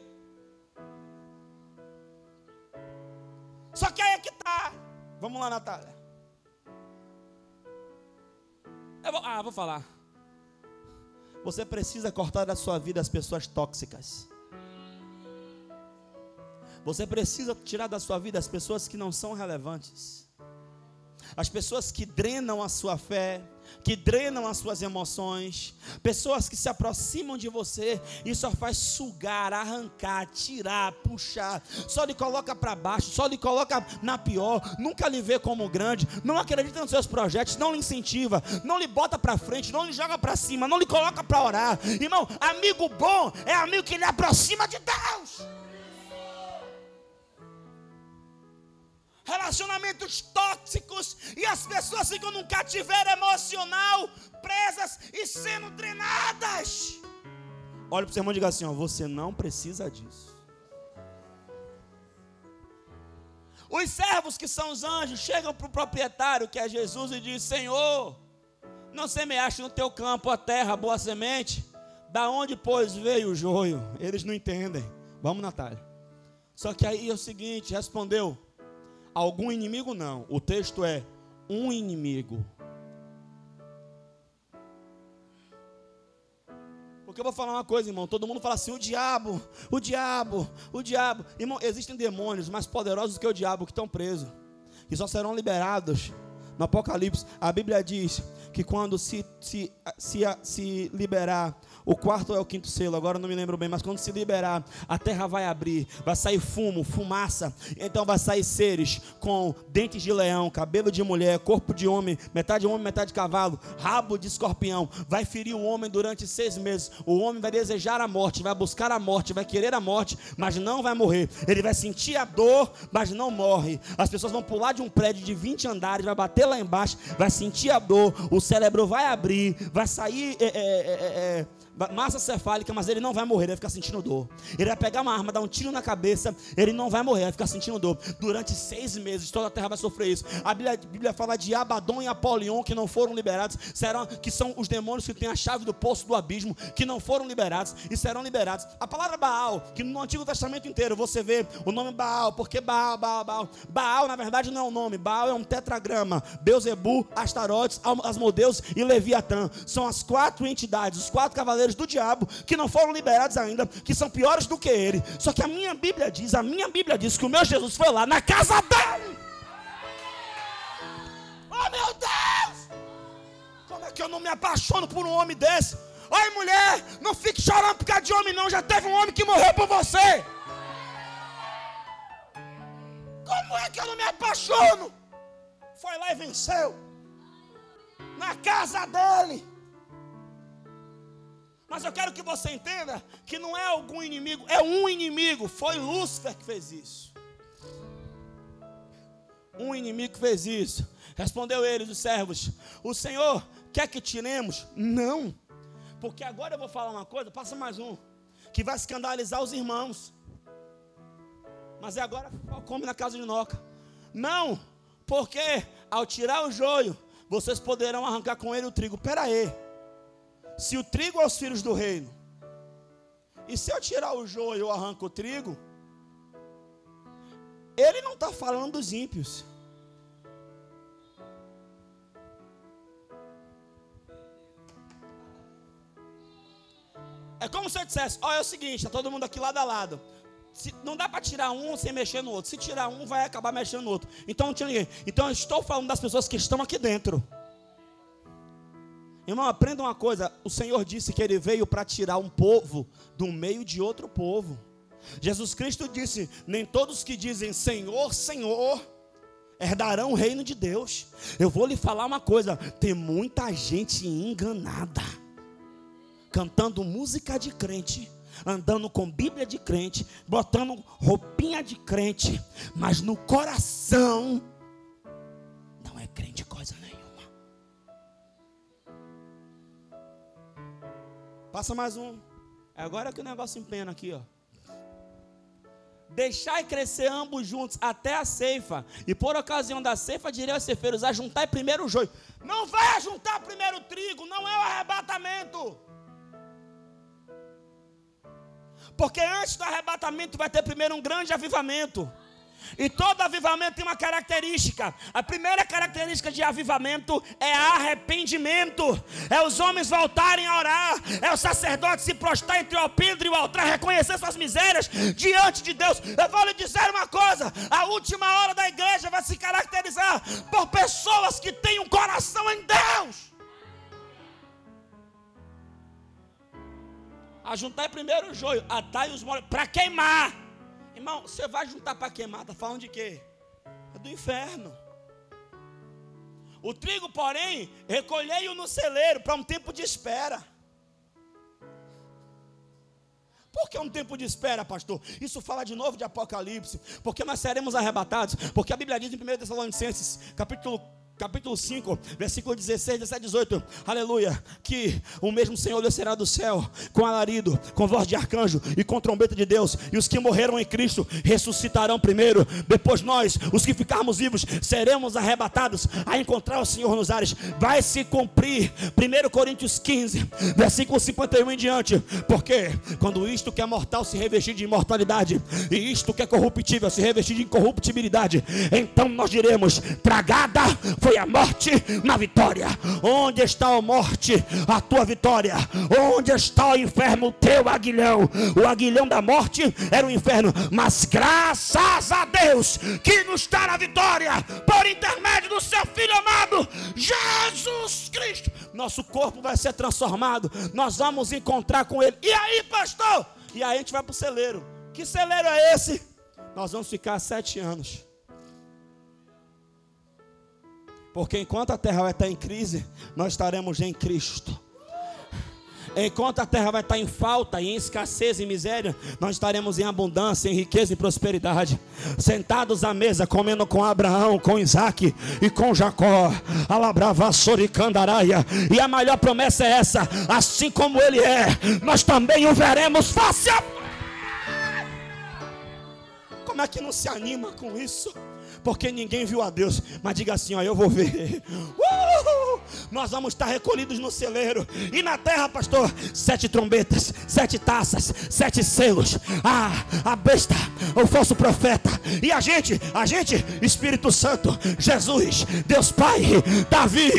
Só que aí é que tá. Vamos lá, Natália. Vou, ah, vou falar. Você precisa cortar da sua vida as pessoas tóxicas. Você precisa tirar da sua vida as pessoas que não são relevantes. As pessoas que drenam a sua fé, que drenam as suas emoções, pessoas que se aproximam de você e só faz sugar, arrancar, tirar, puxar, só lhe coloca para baixo, só lhe coloca na pior, nunca lhe vê como grande, não acredita nos seus projetos, não lhe incentiva, não lhe bota para frente, não lhe joga para cima, não lhe coloca para orar. Irmão, amigo bom é amigo que lhe aproxima de Deus. Relacionamentos tóxicos e as pessoas ficam num cativeiro emocional, presas e sendo drenadas. Olha para o seu irmão e diga assim: ó, você não precisa disso. Os servos que são os anjos chegam para o proprietário, que é Jesus, e diz: Senhor, não semeaste no teu campo a terra, boa semente, da onde, pois, veio o joio? Eles não entendem. Vamos, Natália. Só que aí é o seguinte: respondeu Algum inimigo não. O texto é um inimigo. Porque eu vou falar uma coisa, irmão. Todo mundo fala assim: o diabo, o diabo, o diabo. Irmão, existem demônios mais poderosos que o diabo que estão presos, que só serão liberados no Apocalipse, a Bíblia diz que quando se, se, se, se liberar o quarto é o quinto selo, agora não me lembro bem, mas quando se liberar, a terra vai abrir, vai sair fumo, fumaça, então vai sair seres com dentes de leão, cabelo de mulher, corpo de homem, metade homem, metade cavalo, rabo de escorpião, vai ferir o homem durante seis meses. O homem vai desejar a morte, vai buscar a morte, vai querer a morte, mas não vai morrer. Ele vai sentir a dor, mas não morre. As pessoas vão pular de um prédio de 20 andares, vai bater lá embaixo, vai sentir a dor, o cérebro vai abrir, vai sair. É, é, é, é massa cefálica, mas ele não vai morrer, ele vai ficar sentindo dor. Ele vai pegar uma arma, dar um tiro na cabeça, ele não vai morrer, vai ficar sentindo dor. Durante seis meses, toda a terra vai sofrer isso. A Bíblia, a Bíblia fala de Abaddon e Apolion que não foram liberados, serão, que são os demônios que têm a chave do poço do abismo, que não foram liberados e serão liberados. A palavra Baal, que no Antigo Testamento inteiro você vê o nome Baal, porque Baal, Baal, Baal. Baal, na verdade, não é um nome, Baal é um tetragrama. Beuzebu, Astarotes, Asmodeus e Leviatã. São as quatro entidades, os quatro cavaleiros do diabo que não foram liberados ainda, que são piores do que ele. Só que a minha Bíblia diz, a minha Bíblia diz que o meu Jesus foi lá na casa dele. Oh meu Deus! Como é que eu não me apaixono por um homem desse? Oi mulher, não fique chorando por causa de homem não, já teve um homem que morreu por você. Como é que eu não me apaixono? Foi lá e venceu. Na casa dele. Mas eu quero que você entenda que não é algum inimigo, é um inimigo. Foi Lúcifer que fez isso. Um inimigo que fez isso. Respondeu ele, os servos: O Senhor quer que tiremos? Não. Porque agora eu vou falar uma coisa, passa mais um, que vai escandalizar os irmãos. Mas é agora come na casa de Noca. Não, porque ao tirar o joio, vocês poderão arrancar com ele o trigo. Pera aí. Se o trigo é os filhos do reino, e se eu tirar o joio e eu arranco o trigo, ele não está falando dos ímpios. É como se eu dissesse: olha, é o seguinte, está todo mundo aqui lado a lado. Se, não dá para tirar um sem mexer no outro. Se tirar um, vai acabar mexendo no outro. Então não tinha ninguém. Então eu estou falando das pessoas que estão aqui dentro. Irmão, aprenda uma coisa: o Senhor disse que Ele veio para tirar um povo do meio de outro povo. Jesus Cristo disse: Nem todos que dizem Senhor, Senhor, herdarão o reino de Deus. Eu vou lhe falar uma coisa: tem muita gente enganada, cantando música de crente, andando com Bíblia de crente, botando roupinha de crente, mas no coração Passa mais um. Agora que o negócio empena aqui, ó. Deixai crescer ambos juntos até a ceifa. E por ocasião da ceifa, direi aos ceifeiros: ajuntai primeiro o joio. Não vai ajuntar primeiro o trigo, não é o arrebatamento. Porque antes do arrebatamento vai ter primeiro um grande avivamento. E todo avivamento tem uma característica. A primeira característica de avivamento é arrependimento. É os homens voltarem a orar. É o sacerdote se prostrar entre o alpendre e o altar, reconhecer suas misérias diante de Deus. Eu vou lhe dizer uma coisa: a última hora da igreja vai se caracterizar por pessoas que têm um coração em Deus. Ajuntai primeiro o joio, atai os molhos, para queimar. Irmão, você vai juntar para queimar, está falando de quê? É do inferno. O trigo, porém, recolhei-o no celeiro para um tempo de espera. Por que um tempo de espera, pastor? Isso fala de novo de Apocalipse. Porque nós seremos arrebatados. Porque a Bíblia diz em 1 Tessalonicenses, capítulo capítulo 5, versículo 16, 17, 18, aleluia, que o mesmo Senhor descerá do céu, com alarido, com voz de arcanjo e com trombeta de Deus, e os que morreram em Cristo ressuscitarão primeiro, depois nós, os que ficarmos vivos, seremos arrebatados a encontrar o Senhor nos ares, vai se cumprir, 1 Coríntios 15, versículo 51 em diante, porque quando isto que é mortal se revestir de imortalidade, e isto que é corruptível se revestir de incorruptibilidade, então nós diremos, tragada foi a morte na vitória. Onde está a morte? A tua vitória. Onde está o inferno? O teu aguilhão. O aguilhão da morte era o inferno. Mas graças a Deus que nos dá a vitória por intermédio do seu filho amado nosso corpo vai ser transformado, nós vamos encontrar com Ele. E aí, pastor? E aí a gente vai para o celeiro. Que celeiro é esse? Nós vamos ficar sete anos. Porque enquanto a terra vai estar em crise, nós estaremos em Cristo. Enquanto a terra vai estar em falta, em escassez e miséria, nós estaremos em abundância, em riqueza e prosperidade. Sentados à mesa, comendo com Abraão, com Isaac e com Jacó. Alabrava Soricandaraia. E a maior promessa é essa: assim como ele é, nós também o veremos face a Como é que não se anima com isso? Porque ninguém viu a Deus. Mas diga assim: ó, eu vou ver. Nós vamos estar recolhidos no celeiro. E na terra, pastor, sete trombetas, sete taças, sete selos. Ah, a besta, o falso profeta. E a gente, a gente, Espírito Santo, Jesus, Deus Pai, Davi,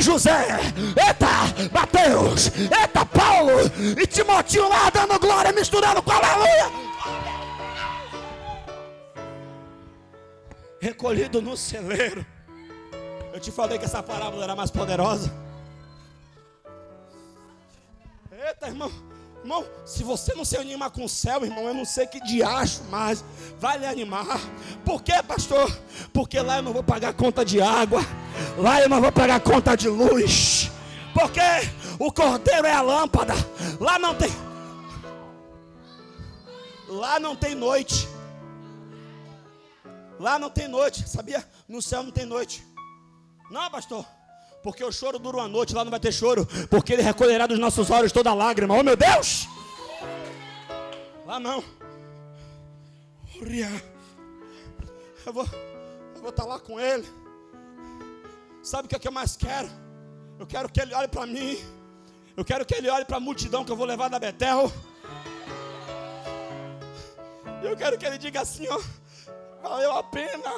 José, eita, Mateus, eita, Paulo e Timóteo lá dando glória, misturando com aleluia. Recolhido no celeiro. Eu te falei que essa parábola era mais poderosa. Eita, irmão. Irmão, se você não se animar com o céu, irmão, eu não sei que diacho mais vai lhe animar. Por quê, pastor? Porque lá eu não vou pagar conta de água, lá eu não vou pagar conta de luz. Porque o cordeiro é a lâmpada. Lá não tem Lá não tem noite. Lá não tem noite, sabia? No céu não tem noite. Não, pastor. Porque o choro dura uma noite, lá não vai ter choro. Porque ele recolherá dos nossos olhos toda lágrima. Oh meu Deus! Lá não. Eu vou, eu vou estar lá com ele. Sabe o que, é que eu mais quero? Eu quero que ele olhe para mim. Eu quero que ele olhe para a multidão que eu vou levar da Betel. Eu quero que ele diga assim, ó. Valeu a pena.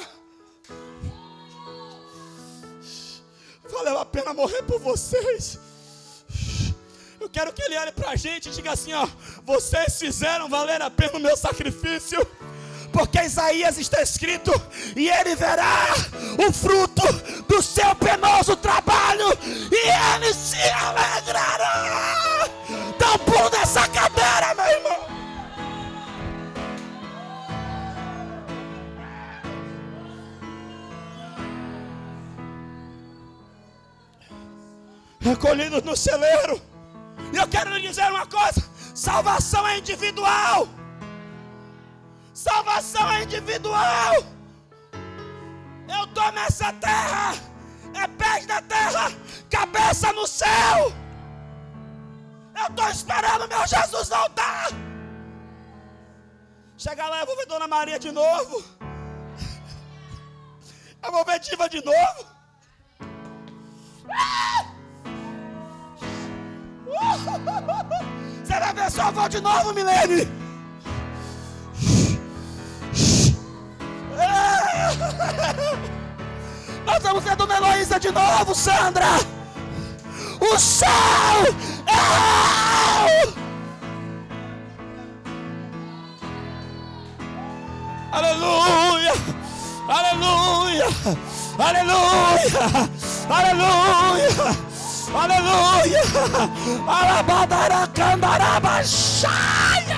Valeu a pena morrer por vocês. Eu quero que ele olhe para a gente e diga assim: ó, vocês fizeram valer a pena o meu sacrifício. Porque Isaías está escrito, e ele verá o fruto do seu penoso trabalho, e ele se alegrará. Recolhidos no celeiro. E eu quero lhe dizer uma coisa: salvação é individual. Salvação é individual. Eu estou nessa terra, é pés da terra, cabeça no céu. Eu estou esperando meu Jesus voltar. Chega lá, eu vou ver Dona Maria de novo. Eu vou ver Diva de novo. Ah! Você vai ver sua avó de novo, Milene? Nós vamos ver Dona Heloísa de novo, Sandra. O céu é Aleluia! Aleluia! Aleluia! Aleluia! Aleluia! Alabadaracandarabachaya!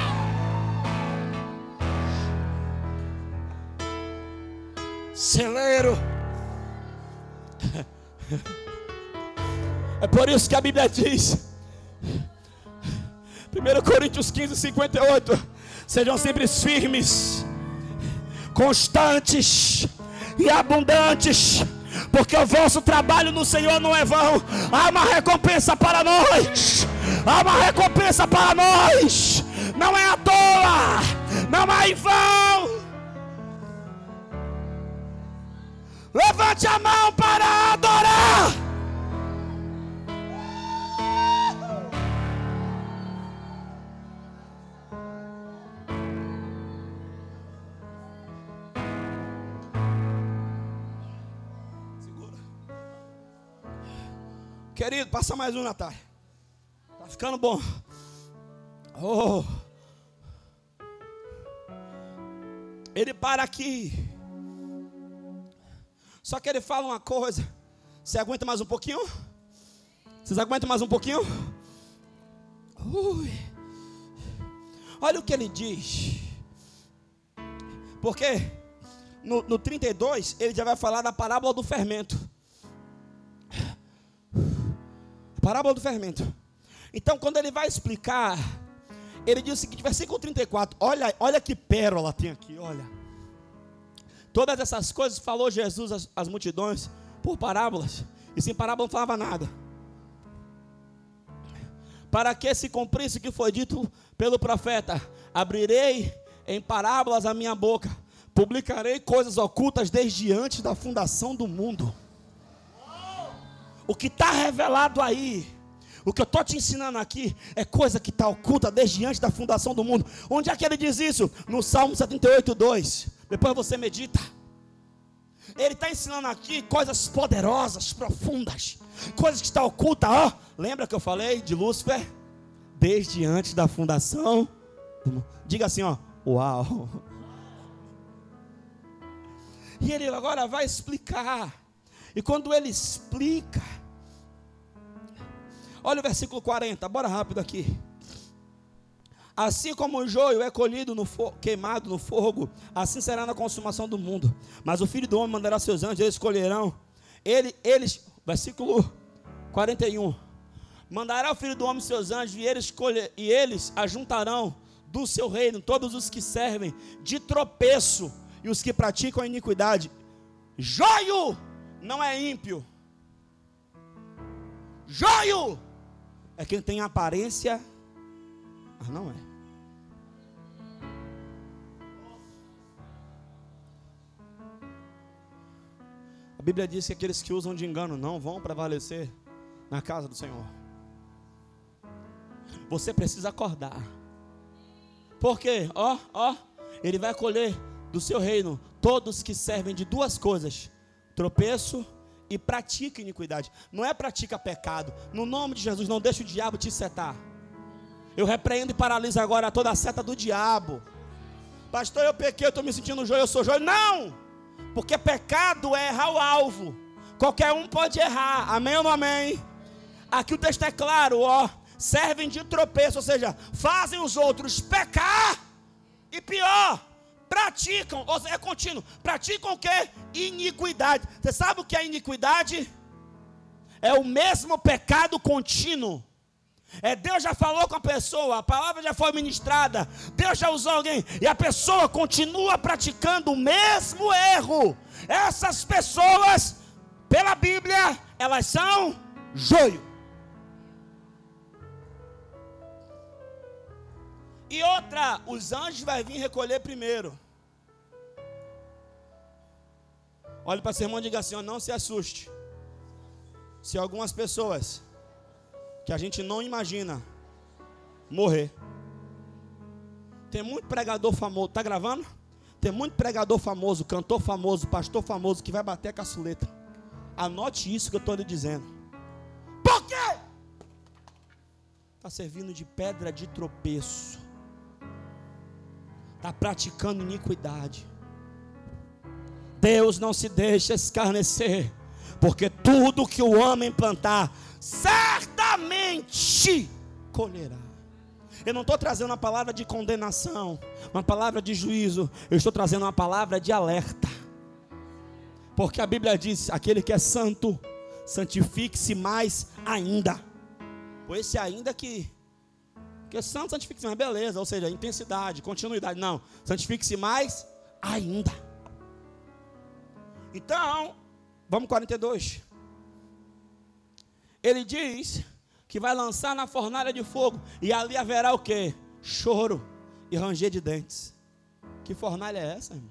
Celeiro. É por isso que a Bíblia diz, 1 Coríntios 15, 58, sejam sempre firmes, constantes e abundantes porque o vosso trabalho no Senhor não é vão. Há uma recompensa para nós. Há uma recompensa para nós. Não é à toa, não é em vão. Levante a mão para adorar. Querido, passa mais um, Natália. Tá ficando bom. Oh. Ele para aqui. Só que ele fala uma coisa. Você aguenta mais um pouquinho? Vocês aguentam mais um pouquinho? Ui. Olha o que ele diz. Porque no, no 32 ele já vai falar da parábola do fermento. Parábola do fermento. Então, quando ele vai explicar, ele diz o seguinte, versículo 34. Olha, olha que pérola tem aqui, olha. Todas essas coisas falou Jesus às, às multidões por parábolas. E sem parábola não falava nada. Para que se cumprisse o que foi dito pelo profeta: Abrirei em parábolas a minha boca, publicarei coisas ocultas desde antes da fundação do mundo. O que está revelado aí, o que eu estou te ensinando aqui, é coisa que está oculta desde antes da fundação do mundo. Onde é que ele diz isso? No Salmo 78, 2. Depois você medita. Ele está ensinando aqui coisas poderosas, profundas, coisas que estão ocultas. Ó, lembra que eu falei de Lúcifer? Desde antes da fundação. Diga assim, ó, uau. E ele agora vai explicar. E quando ele explica, olha o versículo 40, bora rápido aqui. Assim como o joio é colhido no queimado no fogo, assim será na consumação do mundo. Mas o filho do homem mandará seus anjos, eles escolherão. Ele, eles, versículo 41. Mandará o filho do homem seus anjos, e eles, escolher, e eles ajuntarão do seu reino todos os que servem de tropeço e os que praticam a iniquidade. Joio não é ímpio. Joio é quem tem aparência, mas não é. A Bíblia diz que aqueles que usam de engano não vão prevalecer na casa do Senhor. Você precisa acordar. Porque, ó, ó, ele vai colher do seu reino todos que servem de duas coisas: tropeço e pratica iniquidade. Não é pratica pecado. No nome de Jesus, não deixe o diabo te setar. Eu repreendo e paraliso agora toda a seta do diabo. Pastor, eu pequei, eu estou me sentindo joio, eu sou joio. Não! Porque pecado é errar o alvo. Qualquer um pode errar. Amém ou não amém? Aqui o texto é claro, ó. Servem de tropeço, ou seja, fazem os outros pecar. E pior, praticam, ou seja, é contínuo. Praticam o que? Iniquidade. Você sabe o que é iniquidade? É o mesmo pecado contínuo. É Deus já falou com a pessoa, a palavra já foi ministrada, Deus já usou alguém e a pessoa continua praticando o mesmo erro. Essas pessoas, pela Bíblia, elas são joio. E outra, os anjos vão vir recolher primeiro. Olhe para o sermão e diga assim: não se assuste. Se algumas pessoas que a gente não imagina morrer. Tem muito pregador famoso, tá gravando? Tem muito pregador famoso, cantor famoso, pastor famoso que vai bater a caçuleta. Anote isso que eu estou lhe dizendo. Por quê? Está servindo de pedra de tropeço. Está praticando iniquidade. Deus não se deixa escarnecer, porque tudo que o homem plantar, certamente colherá. Eu não estou trazendo uma palavra de condenação, uma palavra de juízo, eu estou trazendo uma palavra de alerta. Porque a Bíblia diz: aquele que é santo, santifique-se mais ainda. Pois esse ainda que. Porque santo santifique-se mais, beleza, ou seja, intensidade, continuidade. Não, santifique-se mais ainda. Então, vamos 42 ele diz que vai lançar na fornalha de fogo, e ali haverá o que? Choro e ranger de dentes. Que fornalha é essa, irmão?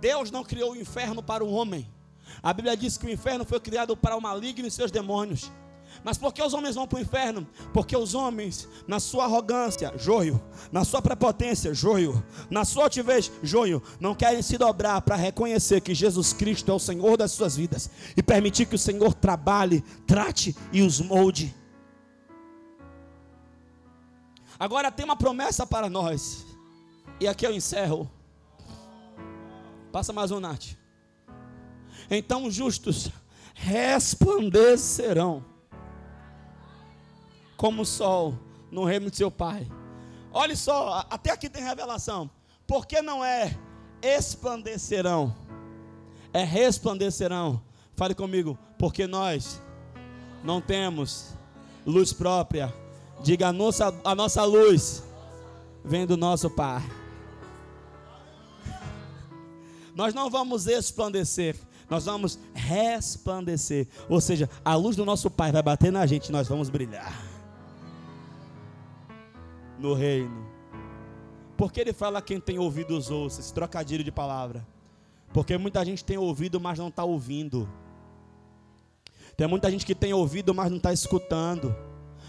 Deus não criou o inferno para o homem. A Bíblia diz que o inferno foi criado para o maligno e seus demônios. Mas por que os homens vão para o inferno? Porque os homens, na sua arrogância, joio, na sua prepotência, joio, na sua altivez, joio, não querem se dobrar para reconhecer que Jesus Cristo é o Senhor das suas vidas e permitir que o Senhor trabalhe, trate e os molde. Agora tem uma promessa para nós, e aqui eu encerro. Passa mais um, Nath. Então, justos resplandecerão como o sol no reino de seu Pai. Olha só, até aqui tem revelação. Por que não é esplandecerão? É resplandecerão. Fale comigo, porque nós não temos luz própria. Diga a nossa, a nossa luz vem do nosso Pai. Nós não vamos esplandecer, nós vamos resplandecer. Ou seja, a luz do nosso Pai vai bater na gente e nós vamos brilhar no reino. Porque ele fala quem tem ouvidos ouça, esse trocadilho de palavra. Porque muita gente tem ouvido, mas não está ouvindo. Tem muita gente que tem ouvido, mas não está escutando.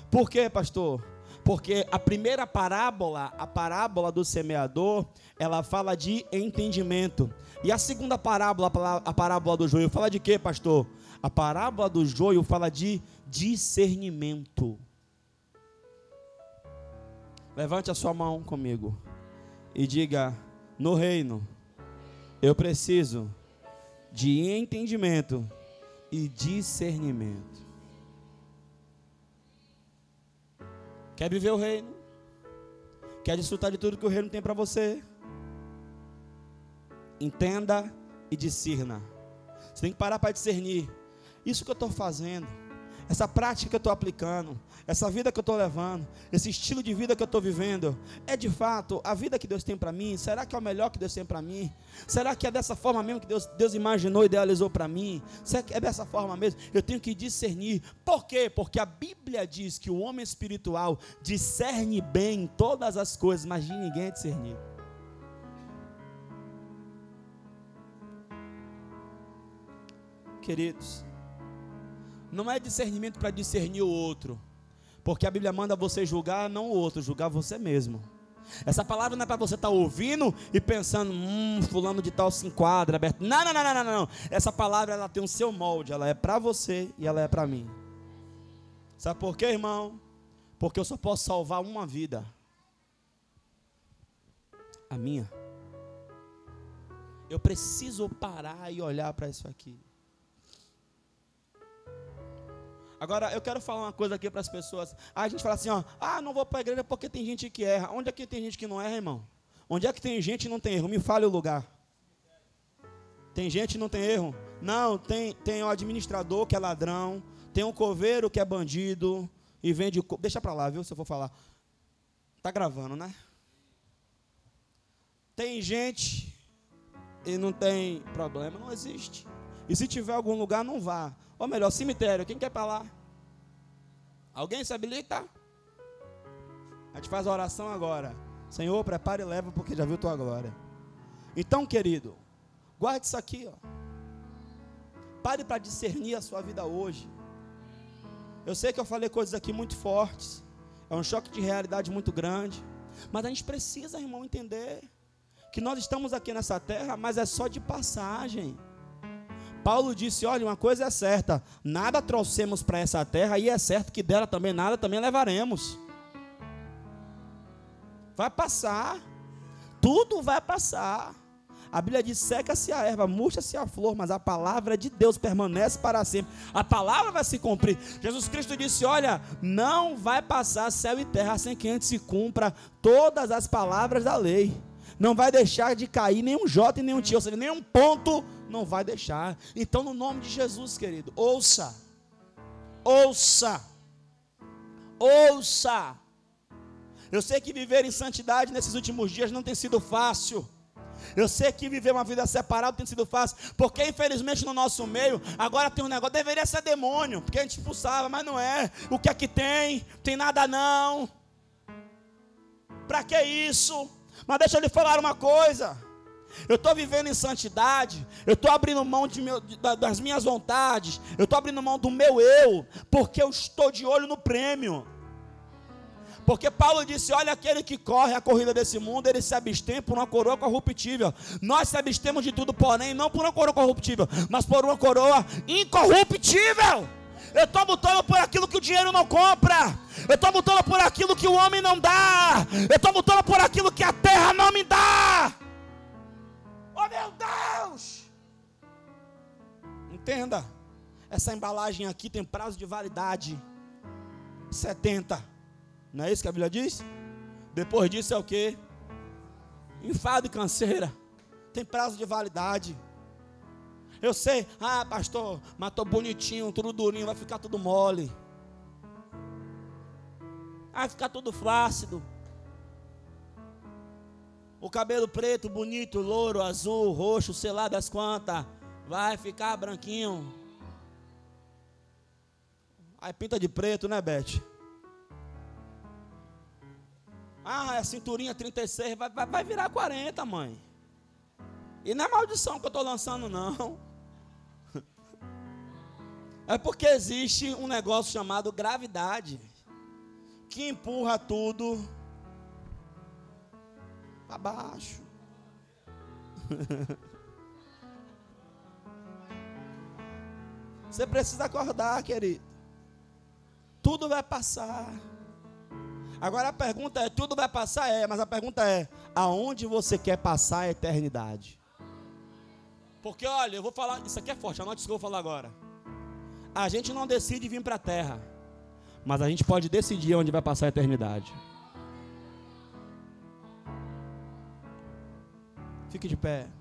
Por quê, pastor? Porque a primeira parábola, a parábola do semeador, ela fala de entendimento. E a segunda parábola, a parábola do joio, fala de quê, pastor? A parábola do joio fala de discernimento. Levante a sua mão comigo e diga: No reino, eu preciso de entendimento e discernimento. Quer viver o reino? Quer desfrutar de tudo que o reino tem para você? Entenda e discerna. Você tem que parar para discernir. Isso que eu estou fazendo essa prática que eu estou aplicando, essa vida que eu estou levando, esse estilo de vida que eu estou vivendo, é de fato a vida que Deus tem para mim? Será que é o melhor que Deus tem para mim? Será que é dessa forma mesmo que Deus, Deus imaginou idealizou para mim? Será que é dessa forma mesmo? Eu tenho que discernir. Por quê? Porque a Bíblia diz que o homem espiritual discerne bem todas as coisas, mas de ninguém é discernir. Queridos, não é discernimento para discernir o outro, porque a Bíblia manda você julgar não o outro, julgar você mesmo. Essa palavra não é para você estar tá ouvindo e pensando, hum, fulano de tal se enquadra, aberto. Não, não, não, não, não, não. Essa palavra ela tem o seu molde, ela é para você e ela é para mim. Sabe por quê, irmão? Porque eu só posso salvar uma vida. A minha. Eu preciso parar e olhar para isso aqui. Agora, eu quero falar uma coisa aqui para as pessoas. A gente fala assim, ó, ah, não vou para a igreja porque tem gente que erra. Onde é que tem gente que não erra, irmão? Onde é que tem gente que não tem erro? Me fale o lugar. Tem gente que não tem erro? Não, tem, tem o administrador que é ladrão, tem o coveiro que é bandido e vende. Deixa para lá, viu? Se eu for falar. Tá gravando, né? Tem gente e não tem problema, não existe. E se tiver algum lugar, não vá. Ou melhor, cemitério. Quem quer para lá? Alguém se habilita? A gente faz a oração agora. Senhor, prepare e leva, porque já viu tua glória. Então, querido, guarde isso aqui. Ó. Pare para discernir a sua vida hoje. Eu sei que eu falei coisas aqui muito fortes. É um choque de realidade muito grande. Mas a gente precisa, irmão, entender que nós estamos aqui nessa terra, mas é só de passagem. Paulo disse: Olha, uma coisa é certa, nada trouxemos para essa terra, e é certo que dela também nada também levaremos. Vai passar, tudo vai passar. A Bíblia diz: seca-se a erva, murcha-se a flor, mas a palavra de Deus permanece para sempre. A palavra vai se cumprir. Jesus Cristo disse: Olha, não vai passar céu e terra sem que antes se cumpra todas as palavras da lei. Não vai deixar de cair nenhum J e nenhum T, ou seja, nenhum ponto não vai deixar. Então, no nome de Jesus, querido, ouça, ouça, ouça. Eu sei que viver em santidade nesses últimos dias não tem sido fácil. Eu sei que viver uma vida separada tem sido fácil, porque infelizmente no nosso meio agora tem um negócio, deveria ser demônio, porque a gente expulsava, mas não é. O que é que tem? Tem nada não. Para que isso? Mas deixa eu lhe falar uma coisa eu estou vivendo em santidade, eu estou abrindo mão meu, das minhas vontades, eu estou abrindo mão do meu eu, porque eu estou de olho no prêmio. Porque Paulo disse: Olha, aquele que corre a corrida desse mundo, ele se abstém por uma coroa corruptível. Nós se abstemos de tudo, porém, não por uma coroa corruptível, mas por uma coroa incorruptível. Eu estou lutando por aquilo que o dinheiro não compra. Eu estou lutando por aquilo que o homem não dá. Eu estou lutando por aquilo que a terra não me dá. Oh meu Deus! Entenda, essa embalagem aqui tem prazo de validade 70. Não é isso que a Bíblia diz? Depois disso é o que? Enfado e canseira. Tem prazo de validade. Eu sei, ah, pastor, matou bonitinho, tudo durinho, vai ficar tudo mole. Vai ficar tudo flácido. O cabelo preto, bonito, louro, azul, roxo, sei lá das quantas. Vai ficar branquinho. Aí pinta de preto, né, Beth? Ah, é cinturinha 36, vai, vai, vai virar 40, mãe. E não é maldição que eu estou lançando, não. É porque existe um negócio chamado gravidade, que empurra tudo para baixo. Você precisa acordar, querido. Tudo vai passar. Agora a pergunta é: tudo vai passar? É, mas a pergunta é: aonde você quer passar a eternidade? Porque olha, eu vou falar, isso aqui é forte, anote isso que eu vou falar agora. A gente não decide vir para a terra, mas a gente pode decidir onde vai passar a eternidade. Fique de pé.